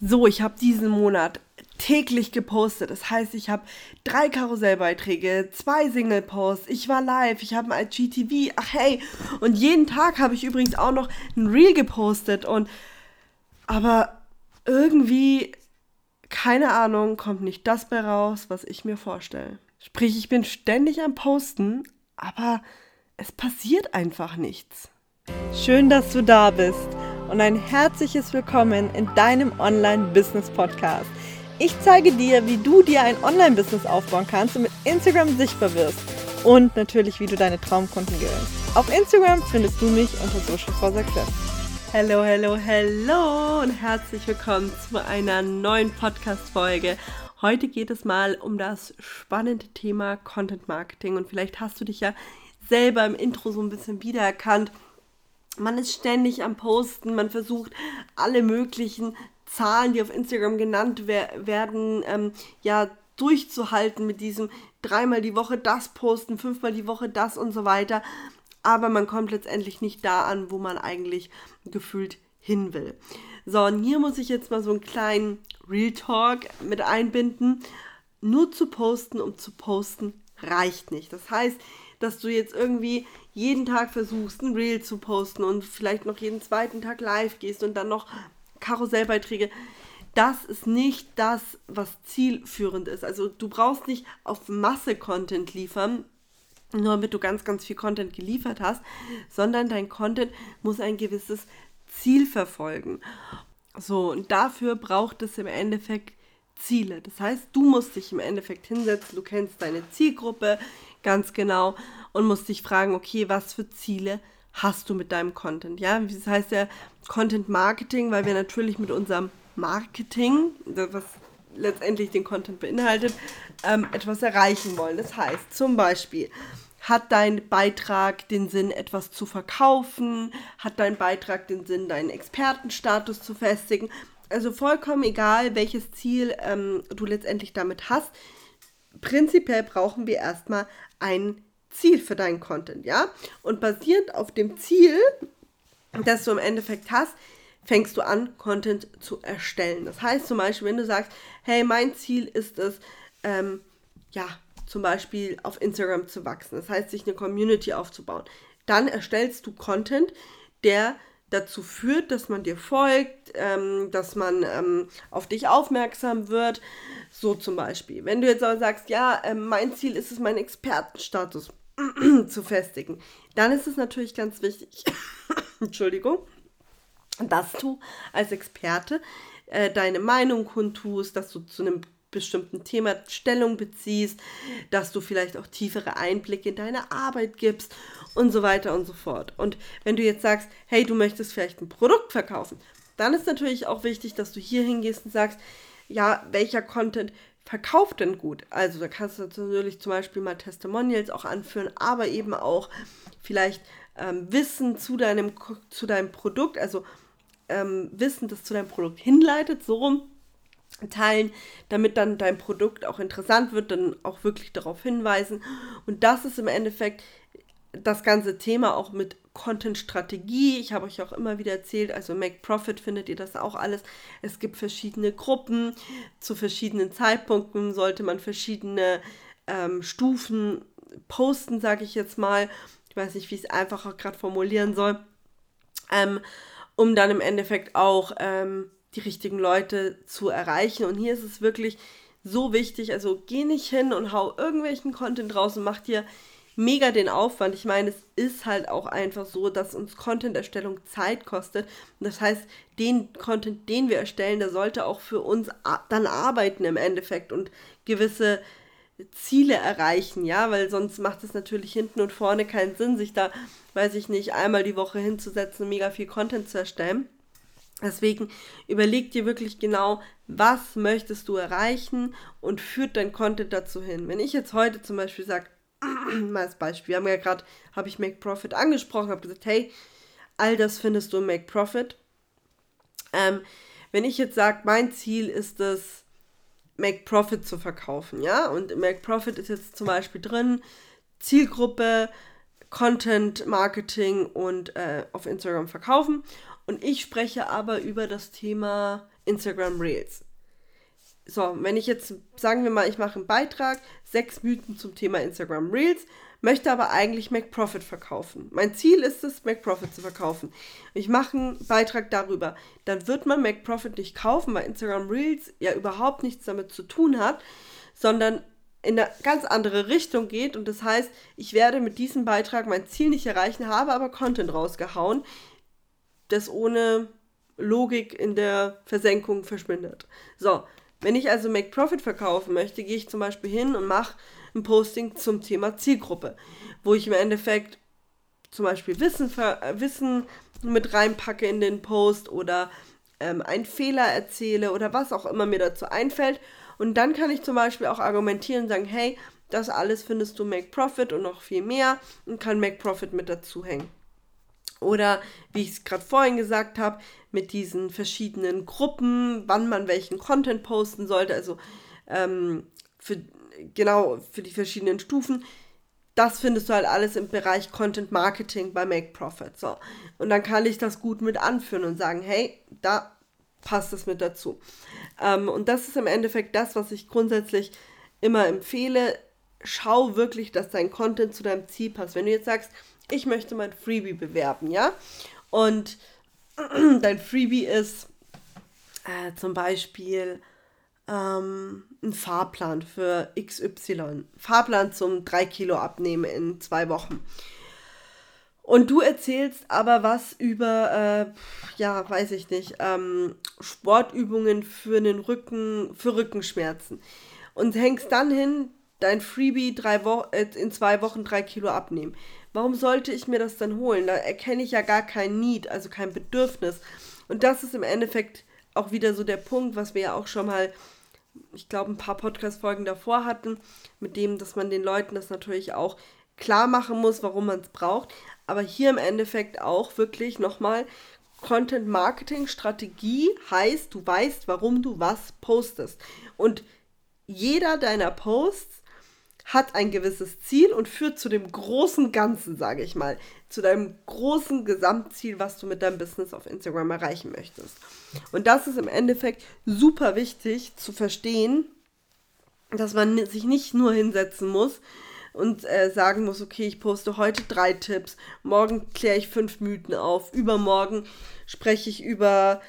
So, ich habe diesen Monat täglich gepostet. Das heißt, ich habe drei Karussellbeiträge, zwei Single-Posts, ich war live, ich habe ein IGTV, ach hey, und jeden Tag habe ich übrigens auch noch ein Reel gepostet und aber irgendwie, keine Ahnung, kommt nicht das bei raus, was ich mir vorstelle. Sprich, ich bin ständig am Posten, aber es passiert einfach nichts. Schön, dass du da bist und ein herzliches Willkommen in deinem Online-Business-Podcast. Ich zeige dir, wie du dir ein Online-Business aufbauen kannst und mit Instagram sichtbar wirst. Und natürlich, wie du deine Traumkunden gewinnst. Auf Instagram findest du mich unter Social for Success. Hallo, hallo, hallo und herzlich willkommen zu einer neuen Podcast-Folge. Heute geht es mal um das spannende Thema Content Marketing und vielleicht hast du dich ja selber im Intro so ein bisschen wiedererkannt man ist ständig am Posten, man versucht alle möglichen Zahlen, die auf Instagram genannt wer werden, ähm, ja, durchzuhalten mit diesem dreimal die Woche das posten, fünfmal die Woche das und so weiter. Aber man kommt letztendlich nicht da an, wo man eigentlich gefühlt hin will. So, und hier muss ich jetzt mal so einen kleinen Real Talk mit einbinden. Nur zu posten, um zu posten, reicht nicht. Das heißt, dass du jetzt irgendwie jeden Tag versuchst, ein Reel zu posten und vielleicht noch jeden zweiten Tag live gehst und dann noch Karussellbeiträge. Das ist nicht das, was zielführend ist. Also du brauchst nicht auf Masse Content liefern, nur damit du ganz, ganz viel Content geliefert hast, sondern dein Content muss ein gewisses Ziel verfolgen. So, und dafür braucht es im Endeffekt Ziele. Das heißt, du musst dich im Endeffekt hinsetzen, du kennst deine Zielgruppe ganz genau und musst dich fragen, okay, was für Ziele hast du mit deinem Content? Ja, das heißt ja Content Marketing, weil wir natürlich mit unserem Marketing, was letztendlich den Content beinhaltet, ähm, etwas erreichen wollen. Das heißt zum Beispiel, hat dein Beitrag den Sinn, etwas zu verkaufen? Hat dein Beitrag den Sinn, deinen Expertenstatus zu festigen? Also vollkommen egal, welches Ziel ähm, du letztendlich damit hast. Prinzipiell brauchen wir erstmal ein Ziel für deinen Content, ja? Und basierend auf dem Ziel, das du im Endeffekt hast, fängst du an, Content zu erstellen. Das heißt zum Beispiel, wenn du sagst, hey, mein Ziel ist es, ähm, ja, zum Beispiel auf Instagram zu wachsen, das heißt, sich eine Community aufzubauen, dann erstellst du Content, der dazu führt, dass man dir folgt, ähm, dass man ähm, auf dich aufmerksam wird. So zum Beispiel. Wenn du jetzt aber sagst, ja, äh, mein Ziel ist es, meinen Expertenstatus zu festigen, dann ist es natürlich ganz wichtig, Entschuldigung, dass du als Experte äh, deine Meinung kundtust, dass du zu einem bestimmten Thema Stellung beziehst, dass du vielleicht auch tiefere Einblicke in deine Arbeit gibst und so weiter und so fort. Und wenn du jetzt sagst, hey, du möchtest vielleicht ein Produkt verkaufen, dann ist natürlich auch wichtig, dass du hier hingehst und sagst, ja, welcher Content verkauft denn gut? Also da kannst du natürlich zum Beispiel mal Testimonials auch anführen, aber eben auch vielleicht ähm, Wissen zu deinem, zu deinem Produkt, also ähm, Wissen, das zu deinem Produkt hinleitet, so rum teilen, damit dann dein Produkt auch interessant wird, dann auch wirklich darauf hinweisen. Und das ist im Endeffekt das ganze Thema auch mit Content-Strategie. Ich habe euch auch immer wieder erzählt, also Make Profit findet ihr das auch alles. Es gibt verschiedene Gruppen. Zu verschiedenen Zeitpunkten sollte man verschiedene ähm, Stufen posten, sage ich jetzt mal. Ich weiß nicht, wie ich es einfacher gerade formulieren soll. Ähm, um dann im Endeffekt auch ähm, die richtigen Leute zu erreichen. Und hier ist es wirklich so wichtig. Also geh nicht hin und hau irgendwelchen Content raus und mach dir mega den Aufwand. Ich meine, es ist halt auch einfach so, dass uns Content-Erstellung Zeit kostet. Das heißt, den Content, den wir erstellen, der sollte auch für uns dann arbeiten im Endeffekt und gewisse Ziele erreichen, ja, weil sonst macht es natürlich hinten und vorne keinen Sinn, sich da, weiß ich nicht, einmal die Woche hinzusetzen mega viel Content zu erstellen. Deswegen überleg dir wirklich genau, was möchtest du erreichen und führt dein Content dazu hin. Wenn ich jetzt heute zum Beispiel sage, mal als Beispiel, wir haben ja gerade, habe ich Make Profit angesprochen, habe gesagt, hey, all das findest du im Make Profit. Ähm, wenn ich jetzt sage, mein Ziel ist es, Make Profit zu verkaufen, ja, und Make Profit ist jetzt zum Beispiel drin, Zielgruppe, Content, Marketing und äh, auf Instagram verkaufen. Und ich spreche aber über das Thema Instagram Reels. So, wenn ich jetzt, sagen wir mal, ich mache einen Beitrag, sechs Mythen zum Thema Instagram Reels, möchte aber eigentlich MacProfit verkaufen. Mein Ziel ist es, MacProfit zu verkaufen. Ich mache einen Beitrag darüber. Dann wird man MacProfit nicht kaufen, weil Instagram Reels ja überhaupt nichts damit zu tun hat, sondern in eine ganz andere Richtung geht. Und das heißt, ich werde mit diesem Beitrag mein Ziel nicht erreichen, habe aber Content rausgehauen, das ohne Logik in der Versenkung verschwindet. So, wenn ich also Make Profit verkaufen möchte, gehe ich zum Beispiel hin und mache ein Posting zum Thema Zielgruppe, wo ich im Endeffekt zum Beispiel Wissen, äh, Wissen mit reinpacke in den Post oder ähm, einen Fehler erzähle oder was auch immer mir dazu einfällt und dann kann ich zum Beispiel auch argumentieren und sagen, hey, das alles findest du Make Profit und noch viel mehr und kann Make Profit mit dazu hängen. Oder wie ich es gerade vorhin gesagt habe, mit diesen verschiedenen Gruppen, wann man welchen Content posten sollte, also ähm, für, genau für die verschiedenen Stufen. Das findest du halt alles im Bereich Content Marketing bei Make Profit. So. Und dann kann ich das gut mit anführen und sagen, hey, da passt es mit dazu. Ähm, und das ist im Endeffekt das, was ich grundsätzlich immer empfehle. Schau wirklich, dass dein Content zu deinem Ziel passt. Wenn du jetzt sagst, ich möchte mein Freebie bewerben, ja, und dein Freebie ist äh, zum Beispiel ähm, ein Fahrplan für XY. Fahrplan zum 3 Kilo abnehmen in zwei Wochen. Und du erzählst aber was über, äh, ja, weiß ich nicht, ähm, Sportübungen für den Rücken, für Rückenschmerzen. Und hängst dann hin, dein Freebie drei Wo äh, in zwei Wochen drei Kilo abnehmen. Warum sollte ich mir das dann holen? Da erkenne ich ja gar kein Need, also kein Bedürfnis. Und das ist im Endeffekt auch wieder so der Punkt, was wir ja auch schon mal, ich glaube, ein paar Podcast-Folgen davor hatten, mit dem, dass man den Leuten das natürlich auch klar machen muss, warum man es braucht. Aber hier im Endeffekt auch wirklich nochmal Content Marketing Strategie heißt, du weißt, warum du was postest. Und jeder deiner Posts hat ein gewisses Ziel und führt zu dem großen Ganzen, sage ich mal, zu deinem großen Gesamtziel, was du mit deinem Business auf Instagram erreichen möchtest. Und das ist im Endeffekt super wichtig zu verstehen, dass man sich nicht nur hinsetzen muss und äh, sagen muss, okay, ich poste heute drei Tipps, morgen kläre ich fünf Mythen auf, übermorgen spreche ich über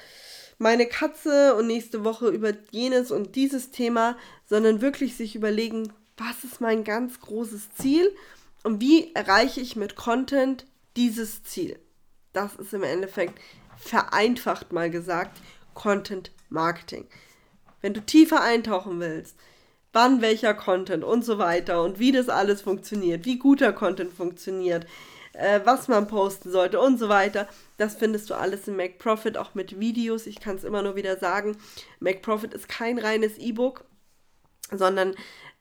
meine Katze und nächste Woche über jenes und dieses Thema, sondern wirklich sich überlegen, was ist mein ganz großes Ziel und wie erreiche ich mit Content dieses Ziel. Das ist im Endeffekt vereinfacht mal gesagt Content Marketing. Wenn du tiefer eintauchen willst, wann welcher Content und so weiter und wie das alles funktioniert, wie guter Content funktioniert, äh, was man posten sollte und so weiter. Das findest du alles in MacProfit, auch mit Videos. Ich kann es immer nur wieder sagen, MacProfit ist kein reines E-Book, sondern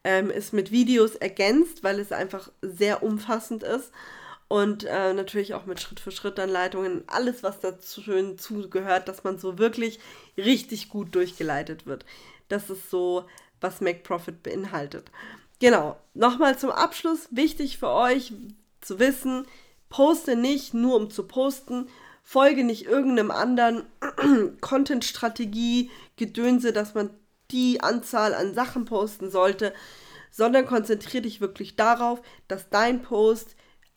ähm, ist mit Videos ergänzt, weil es einfach sehr umfassend ist. Und äh, natürlich auch mit Schritt-für-Schritt-Anleitungen, alles, was dazu schön zugehört, dass man so wirklich richtig gut durchgeleitet wird. Das ist so was MacProfit beinhaltet. Genau, nochmal zum Abschluss, wichtig für euch zu wissen, poste nicht nur um zu posten, folge nicht irgendeinem anderen Content-Strategie, Gedönse, dass man die Anzahl an Sachen posten sollte, sondern konzentriere dich wirklich darauf, dass dein Post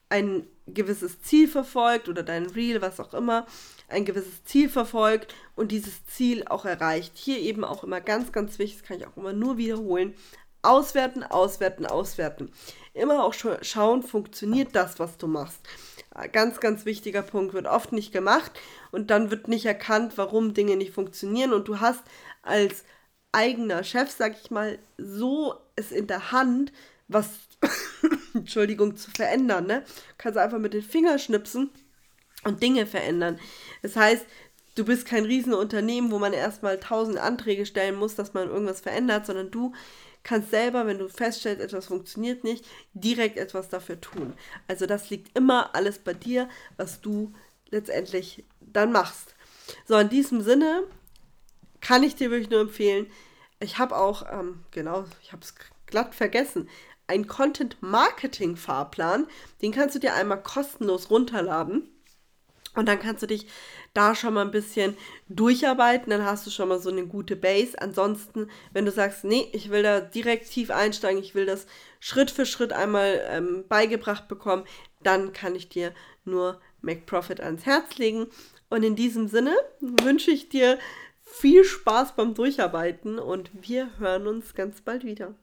ein gewisses Ziel verfolgt oder dein Reel, was auch immer, ein gewisses Ziel verfolgt und dieses Ziel auch erreicht. Hier eben auch immer ganz, ganz wichtig, das kann ich auch immer nur wiederholen, auswerten, auswerten, auswerten. Immer auch schauen, funktioniert das, was du machst. Ganz, ganz wichtiger Punkt, wird oft nicht gemacht und dann wird nicht erkannt, warum Dinge nicht funktionieren und du hast als eigener Chef, sag ich mal, so es in der Hand, was, Entschuldigung, zu verändern. Ne? Kannst einfach mit den Fingern schnipsen und Dinge verändern. Das heißt, du bist kein Riesenunternehmen, wo man erstmal tausend Anträge stellen muss, dass man irgendwas verändert, sondern du kannst selber, wenn du feststellst, etwas funktioniert nicht, direkt etwas dafür tun. Also das liegt immer alles bei dir, was du letztendlich dann machst. So, in diesem Sinne kann ich dir wirklich nur empfehlen, ich habe auch, ähm, genau, ich habe es glatt vergessen, einen Content-Marketing-Fahrplan. Den kannst du dir einmal kostenlos runterladen. Und dann kannst du dich da schon mal ein bisschen durcharbeiten, dann hast du schon mal so eine gute Base. Ansonsten, wenn du sagst, nee, ich will da direkt tief einsteigen, ich will das Schritt für Schritt einmal ähm, beigebracht bekommen, dann kann ich dir nur Make Profit ans Herz legen. Und in diesem Sinne wünsche ich dir viel Spaß beim Durcharbeiten und wir hören uns ganz bald wieder.